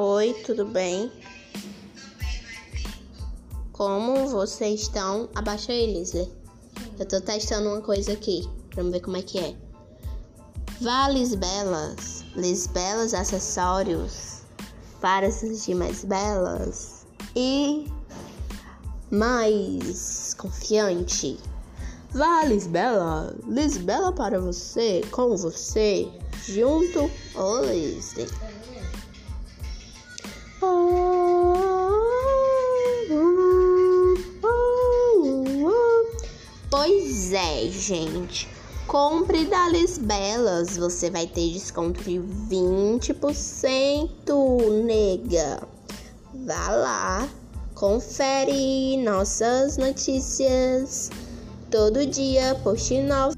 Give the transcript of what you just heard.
Oi, tudo bem? Como vocês estão? Abaixa aí, Lisler. Eu tô testando uma coisa aqui. Vamos ver como é que é. Vá Lisbelas. Lisbelas acessórios para se sentir mais belas e mais confiante. Vá Lisbela. Lisbela para você, com você, junto Lisle. Pois é, gente. Compre da Lisbelas, você vai ter desconto de 20%, nega. Vá lá, confere nossas notícias. Todo dia, post novo.